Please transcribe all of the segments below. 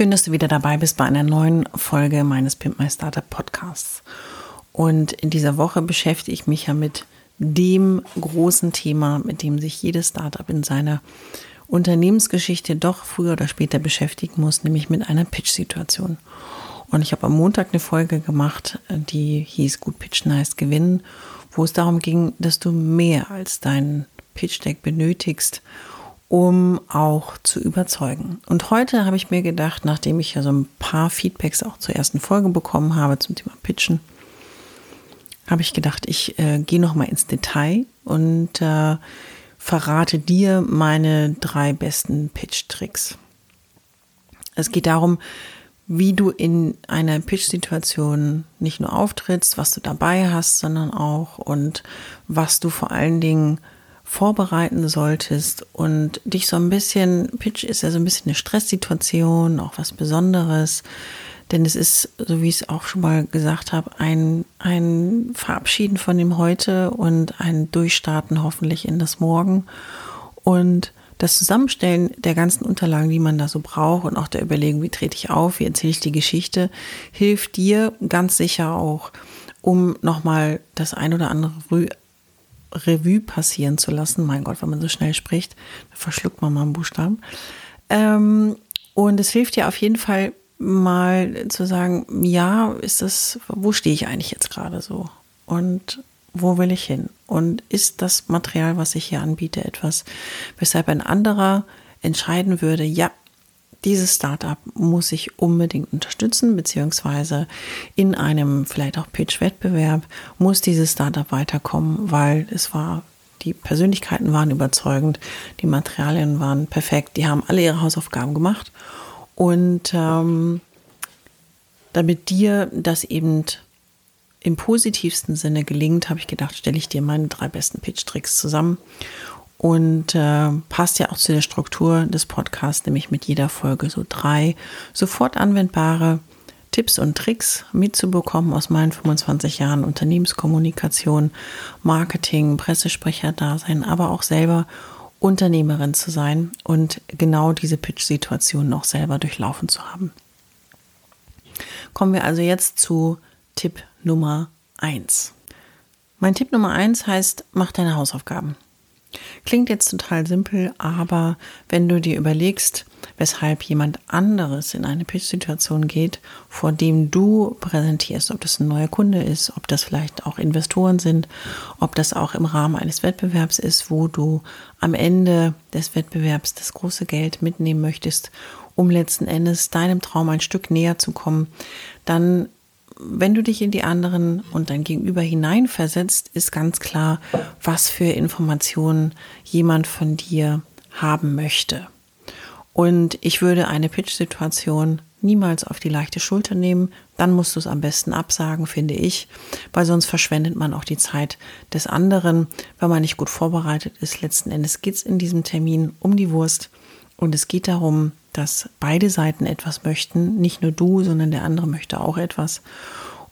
Schön, dass du wieder dabei bist bei einer neuen Folge meines Pimp My Startup Podcasts. Und in dieser Woche beschäftige ich mich ja mit dem großen Thema, mit dem sich jedes Startup in seiner Unternehmensgeschichte doch früher oder später beschäftigen muss, nämlich mit einer Pitch-Situation. Und ich habe am Montag eine Folge gemacht, die hieß Gut Pitchen heißt Gewinnen, wo es darum ging, dass du mehr als dein Pitch-Deck benötigst, um auch zu überzeugen. Und heute habe ich mir gedacht, nachdem ich ja so ein paar Feedbacks auch zur ersten Folge bekommen habe zum Thema Pitchen, habe ich gedacht, ich äh, gehe noch mal ins Detail und äh, verrate dir meine drei besten Pitch-Tricks. Es geht darum, wie du in einer Pitch-Situation nicht nur auftrittst, was du dabei hast, sondern auch und was du vor allen Dingen vorbereiten solltest und dich so ein bisschen, Pitch ist ja so ein bisschen eine Stresssituation, auch was Besonderes, denn es ist, so wie ich es auch schon mal gesagt habe, ein, ein Verabschieden von dem Heute und ein Durchstarten hoffentlich in das Morgen. Und das Zusammenstellen der ganzen Unterlagen, die man da so braucht und auch der Überlegung, wie trete ich auf, wie erzähle ich die Geschichte, hilft dir ganz sicher auch, um nochmal das ein oder andere Revue passieren zu lassen. Mein Gott, wenn man so schnell spricht, verschluckt man mal einen Buchstaben. Ähm, und es hilft dir auf jeden Fall mal zu sagen, ja, ist das, wo stehe ich eigentlich jetzt gerade so? Und wo will ich hin? Und ist das Material, was ich hier anbiete, etwas, weshalb ein anderer entscheiden würde, ja, dieses Startup muss ich unbedingt unterstützen, beziehungsweise in einem vielleicht auch Pitch-Wettbewerb muss dieses Startup weiterkommen, weil es war, die Persönlichkeiten waren überzeugend, die Materialien waren perfekt, die haben alle ihre Hausaufgaben gemacht und ähm, damit dir das eben im positivsten Sinne gelingt, habe ich gedacht, stelle ich dir meine drei besten Pitch-Tricks zusammen. Und äh, passt ja auch zu der Struktur des Podcasts, nämlich mit jeder Folge so drei sofort anwendbare Tipps und Tricks mitzubekommen aus meinen 25 Jahren Unternehmenskommunikation, Marketing, Pressesprecher-Dasein, aber auch selber Unternehmerin zu sein und genau diese Pitch-Situation noch selber durchlaufen zu haben. Kommen wir also jetzt zu Tipp Nummer 1. Mein Tipp Nummer 1 heißt, mach deine Hausaufgaben. Klingt jetzt total simpel, aber wenn du dir überlegst, weshalb jemand anderes in eine Pitch-Situation geht, vor dem du präsentierst, ob das ein neuer Kunde ist, ob das vielleicht auch Investoren sind, ob das auch im Rahmen eines Wettbewerbs ist, wo du am Ende des Wettbewerbs das große Geld mitnehmen möchtest, um letzten Endes deinem Traum ein Stück näher zu kommen, dann wenn du dich in die anderen und dein Gegenüber hineinversetzt, ist ganz klar, was für Informationen jemand von dir haben möchte. Und ich würde eine Pitch-Situation niemals auf die leichte Schulter nehmen. Dann musst du es am besten absagen, finde ich, weil sonst verschwendet man auch die Zeit des anderen, wenn man nicht gut vorbereitet ist. Letzten Endes geht es in diesem Termin um die Wurst und es geht darum, dass beide Seiten etwas möchten, nicht nur du, sondern der andere möchte auch etwas.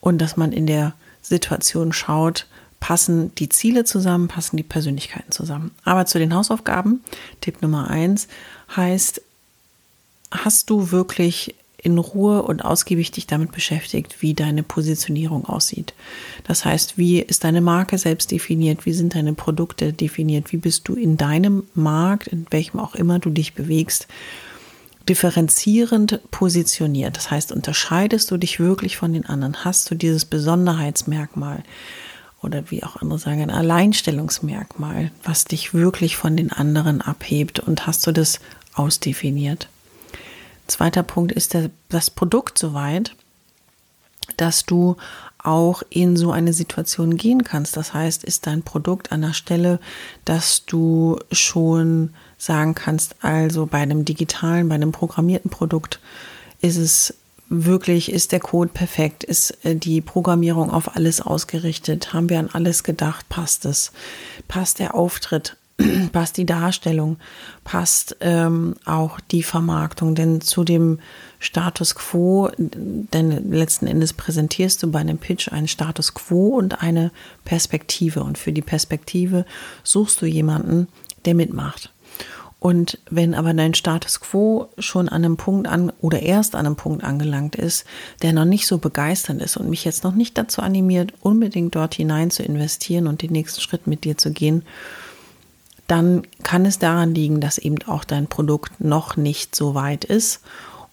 Und dass man in der Situation schaut, passen die Ziele zusammen, passen die Persönlichkeiten zusammen. Aber zu den Hausaufgaben, Tipp Nummer eins heißt, hast du wirklich in Ruhe und ausgiebig dich damit beschäftigt, wie deine Positionierung aussieht. Das heißt, wie ist deine Marke selbst definiert, wie sind deine Produkte definiert, wie bist du in deinem Markt, in welchem auch immer du dich bewegst, differenzierend positioniert. Das heißt, unterscheidest du dich wirklich von den anderen? Hast du dieses Besonderheitsmerkmal? oder wie auch andere sagen, ein Alleinstellungsmerkmal, was dich wirklich von den anderen abhebt und hast du das ausdefiniert. Zweiter Punkt ist der, das Produkt soweit, dass du auch in so eine Situation gehen kannst. Das heißt, ist dein Produkt an der Stelle, dass du schon sagen kannst, also bei einem digitalen, bei einem programmierten Produkt ist es wirklich, ist der Code perfekt, ist äh, die Programmierung auf alles ausgerichtet, haben wir an alles gedacht, passt es, passt der Auftritt, passt die Darstellung, passt ähm, auch die Vermarktung, denn zu dem Status quo, denn letzten Endes präsentierst du bei einem Pitch einen Status quo und eine Perspektive und für die Perspektive suchst du jemanden, der mitmacht. Und wenn aber dein Status quo schon an einem Punkt an oder erst an einem Punkt angelangt ist, der noch nicht so begeisternd ist und mich jetzt noch nicht dazu animiert, unbedingt dort hinein zu investieren und den nächsten Schritt mit dir zu gehen, dann kann es daran liegen, dass eben auch dein Produkt noch nicht so weit ist.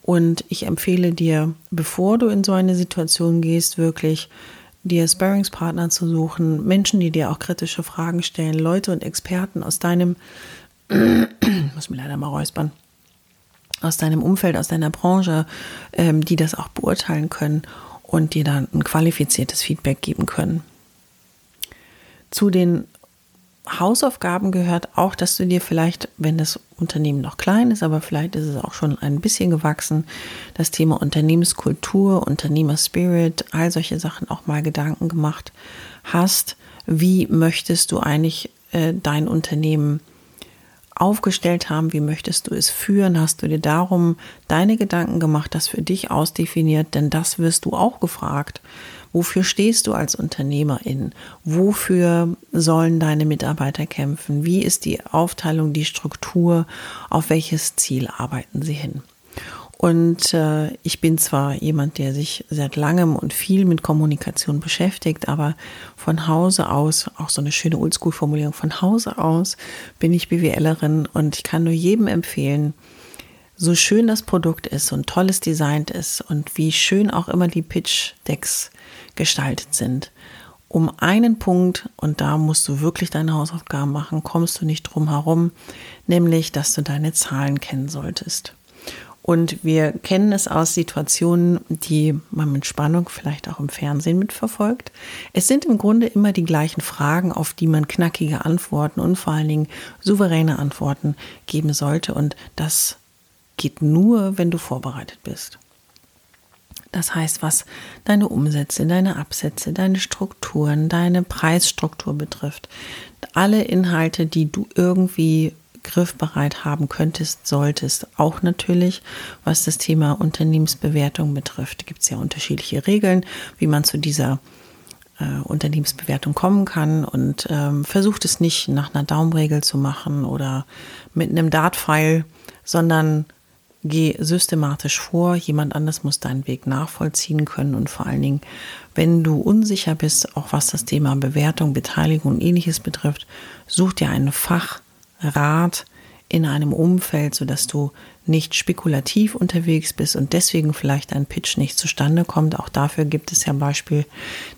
Und ich empfehle dir, bevor du in so eine Situation gehst, wirklich dir Sparringspartner zu suchen, Menschen, die dir auch kritische Fragen stellen, Leute und Experten aus deinem muss mir leider mal räuspern, aus deinem Umfeld, aus deiner Branche, ähm, die das auch beurteilen können und dir dann ein qualifiziertes Feedback geben können. Zu den Hausaufgaben gehört auch, dass du dir vielleicht, wenn das Unternehmen noch klein ist, aber vielleicht ist es auch schon ein bisschen gewachsen, das Thema Unternehmenskultur, Unternehmerspirit, all solche Sachen auch mal Gedanken gemacht hast. Wie möchtest du eigentlich äh, dein Unternehmen aufgestellt haben, wie möchtest du es führen, hast du dir darum deine Gedanken gemacht, das für dich ausdefiniert, denn das wirst du auch gefragt. Wofür stehst du als Unternehmerin? Wofür sollen deine Mitarbeiter kämpfen? Wie ist die Aufteilung, die Struktur? Auf welches Ziel arbeiten sie hin? Und äh, ich bin zwar jemand, der sich seit langem und viel mit Kommunikation beschäftigt, aber von Hause aus, auch so eine schöne Oldschool-Formulierung, von Hause aus bin ich BWLerin und ich kann nur jedem empfehlen, so schön das Produkt ist und tolles Design ist und wie schön auch immer die Pitch-Decks gestaltet sind, um einen Punkt, und da musst du wirklich deine Hausaufgaben machen, kommst du nicht drum herum, nämlich, dass du deine Zahlen kennen solltest. Und wir kennen es aus Situationen, die man mit Spannung vielleicht auch im Fernsehen mitverfolgt. Es sind im Grunde immer die gleichen Fragen, auf die man knackige Antworten und vor allen Dingen souveräne Antworten geben sollte. Und das geht nur, wenn du vorbereitet bist. Das heißt, was deine Umsätze, deine Absätze, deine Strukturen, deine Preisstruktur betrifft. Alle Inhalte, die du irgendwie griffbereit haben könntest, solltest. Auch natürlich, was das Thema Unternehmensbewertung betrifft, gibt es ja unterschiedliche Regeln, wie man zu dieser äh, Unternehmensbewertung kommen kann und ähm, versucht es nicht nach einer Daumenregel zu machen oder mit einem Dart-File, sondern geh systematisch vor. Jemand anders muss deinen Weg nachvollziehen können und vor allen Dingen, wenn du unsicher bist, auch was das Thema Bewertung, Beteiligung und ähnliches betrifft, such dir einen Fach Rat in einem Umfeld, sodass du nicht spekulativ unterwegs bist und deswegen vielleicht ein Pitch nicht zustande kommt. Auch dafür gibt es ja Beispiele,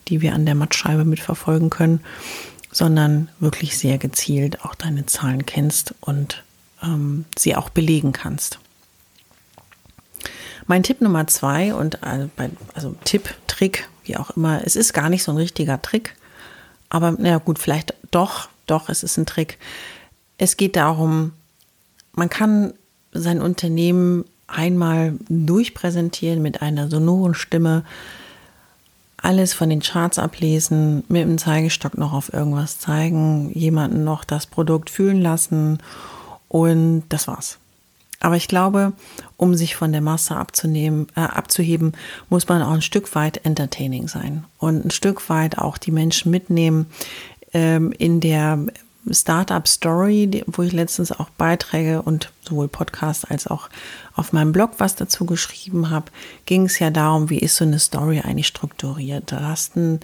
die wir an der Mattscheibe mitverfolgen können, sondern wirklich sehr gezielt auch deine Zahlen kennst und ähm, sie auch belegen kannst. Mein Tipp Nummer zwei und also, also Tipp, Trick, wie auch immer, es ist gar nicht so ein richtiger Trick, aber na gut, vielleicht doch, doch, es ist ein Trick es geht darum, man kann sein Unternehmen einmal durchpräsentieren mit einer sonoren Stimme, alles von den Charts ablesen, mit dem Zeigestock noch auf irgendwas zeigen, jemanden noch das Produkt fühlen lassen und das war's. Aber ich glaube, um sich von der Masse abzunehmen, äh, abzuheben, muss man auch ein Stück weit entertaining sein und ein Stück weit auch die Menschen mitnehmen ähm, in der Startup Story, wo ich letztens auch Beiträge und sowohl Podcast als auch auf meinem Blog was dazu geschrieben habe, ging es ja darum, wie ist so eine Story eigentlich strukturiert. Du hast ein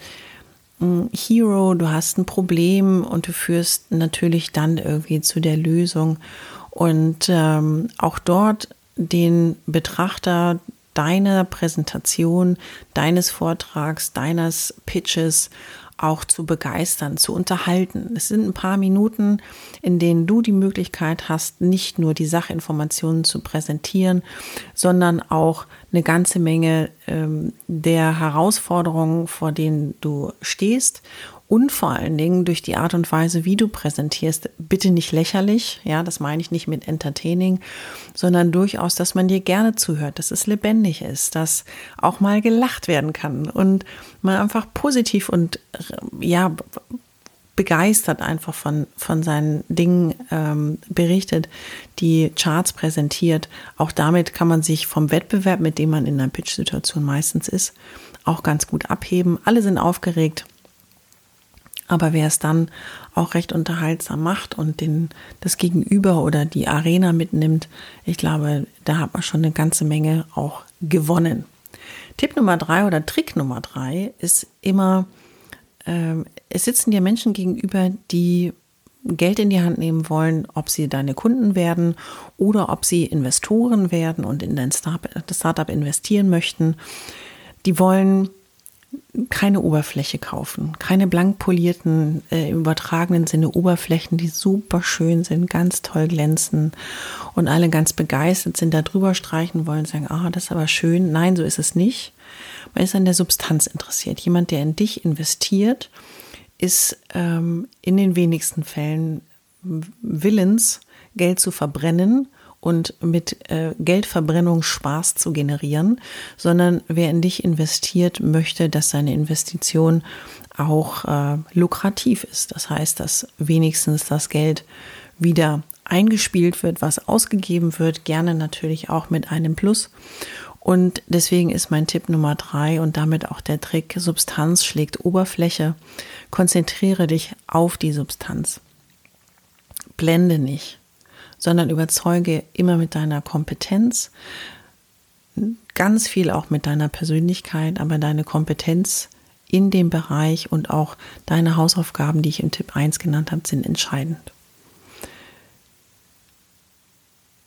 Hero, du hast ein Problem und du führst natürlich dann irgendwie zu der Lösung. Und ähm, auch dort den Betrachter deiner Präsentation, deines Vortrags, deines Pitches auch zu begeistern, zu unterhalten. Es sind ein paar Minuten, in denen du die Möglichkeit hast, nicht nur die Sachinformationen zu präsentieren, sondern auch eine ganze Menge ähm, der Herausforderungen, vor denen du stehst und vor allen Dingen durch die Art und Weise, wie du präsentierst, bitte nicht lächerlich, ja, das meine ich nicht mit entertaining, sondern durchaus, dass man dir gerne zuhört, dass es lebendig ist, dass auch mal gelacht werden kann und man einfach positiv und ja, begeistert einfach von, von seinen Dingen ähm, berichtet, die Charts präsentiert. Auch damit kann man sich vom Wettbewerb, mit dem man in einer Pitch-Situation meistens ist, auch ganz gut abheben. Alle sind aufgeregt. Aber wer es dann auch recht unterhaltsam macht und den, das Gegenüber oder die Arena mitnimmt, ich glaube, da hat man schon eine ganze Menge auch gewonnen. Tipp Nummer drei oder Trick Nummer drei ist immer, äh, es sitzen dir Menschen gegenüber, die Geld in die Hand nehmen wollen, ob sie deine Kunden werden oder ob sie Investoren werden und in dein Startup investieren möchten. Die wollen keine Oberfläche kaufen, keine blank polierten, äh, im übertragenen Sinne Oberflächen, die super schön sind, ganz toll glänzen und alle ganz begeistert sind, da drüber streichen wollen, sagen, ah, das ist aber schön. Nein, so ist es nicht. Man ist an der Substanz interessiert. Jemand, der in dich investiert, ist ähm, in den wenigsten Fällen willens, Geld zu verbrennen und mit äh, Geldverbrennung Spaß zu generieren, sondern wer in dich investiert, möchte, dass seine Investition auch äh, lukrativ ist. Das heißt, dass wenigstens das Geld wieder eingespielt wird, was ausgegeben wird, gerne natürlich auch mit einem Plus. Und deswegen ist mein Tipp Nummer drei und damit auch der Trick, Substanz schlägt Oberfläche. Konzentriere dich auf die Substanz. Blende nicht sondern überzeuge immer mit deiner Kompetenz, ganz viel auch mit deiner Persönlichkeit, aber deine Kompetenz in dem Bereich und auch deine Hausaufgaben, die ich im Tipp 1 genannt habe, sind entscheidend.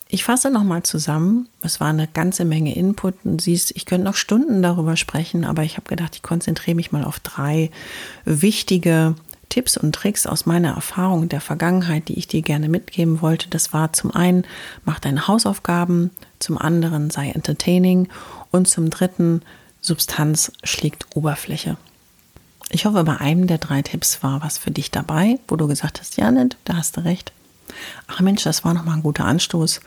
Ich fasse nochmal zusammen. Es war eine ganze Menge Input. Und siehst, ich könnte noch Stunden darüber sprechen, aber ich habe gedacht, ich konzentriere mich mal auf drei wichtige Tipps und Tricks aus meiner Erfahrung der Vergangenheit, die ich dir gerne mitgeben wollte. Das war zum einen, mach deine Hausaufgaben, zum anderen sei entertaining und zum dritten, Substanz schlägt Oberfläche. Ich hoffe, bei einem der drei Tipps war was für dich dabei, wo du gesagt hast, ja, nicht, da hast du recht. Ach Mensch, das war nochmal ein guter Anstoß.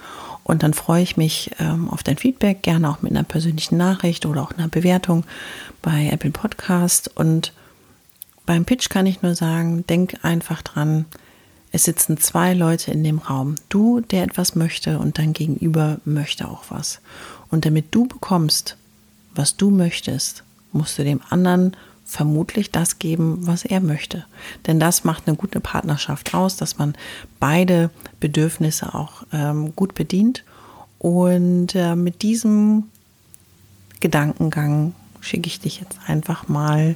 Und dann freue ich mich ähm, auf dein Feedback, gerne auch mit einer persönlichen Nachricht oder auch einer Bewertung bei Apple Podcast. Und beim Pitch kann ich nur sagen, denk einfach dran, es sitzen zwei Leute in dem Raum. Du, der etwas möchte und dein Gegenüber möchte auch was. Und damit du bekommst, was du möchtest, musst du dem anderen vermutlich das geben, was er möchte. Denn das macht eine gute Partnerschaft aus, dass man beide Bedürfnisse auch ähm, gut bedient. Und äh, mit diesem Gedankengang schicke ich dich jetzt einfach mal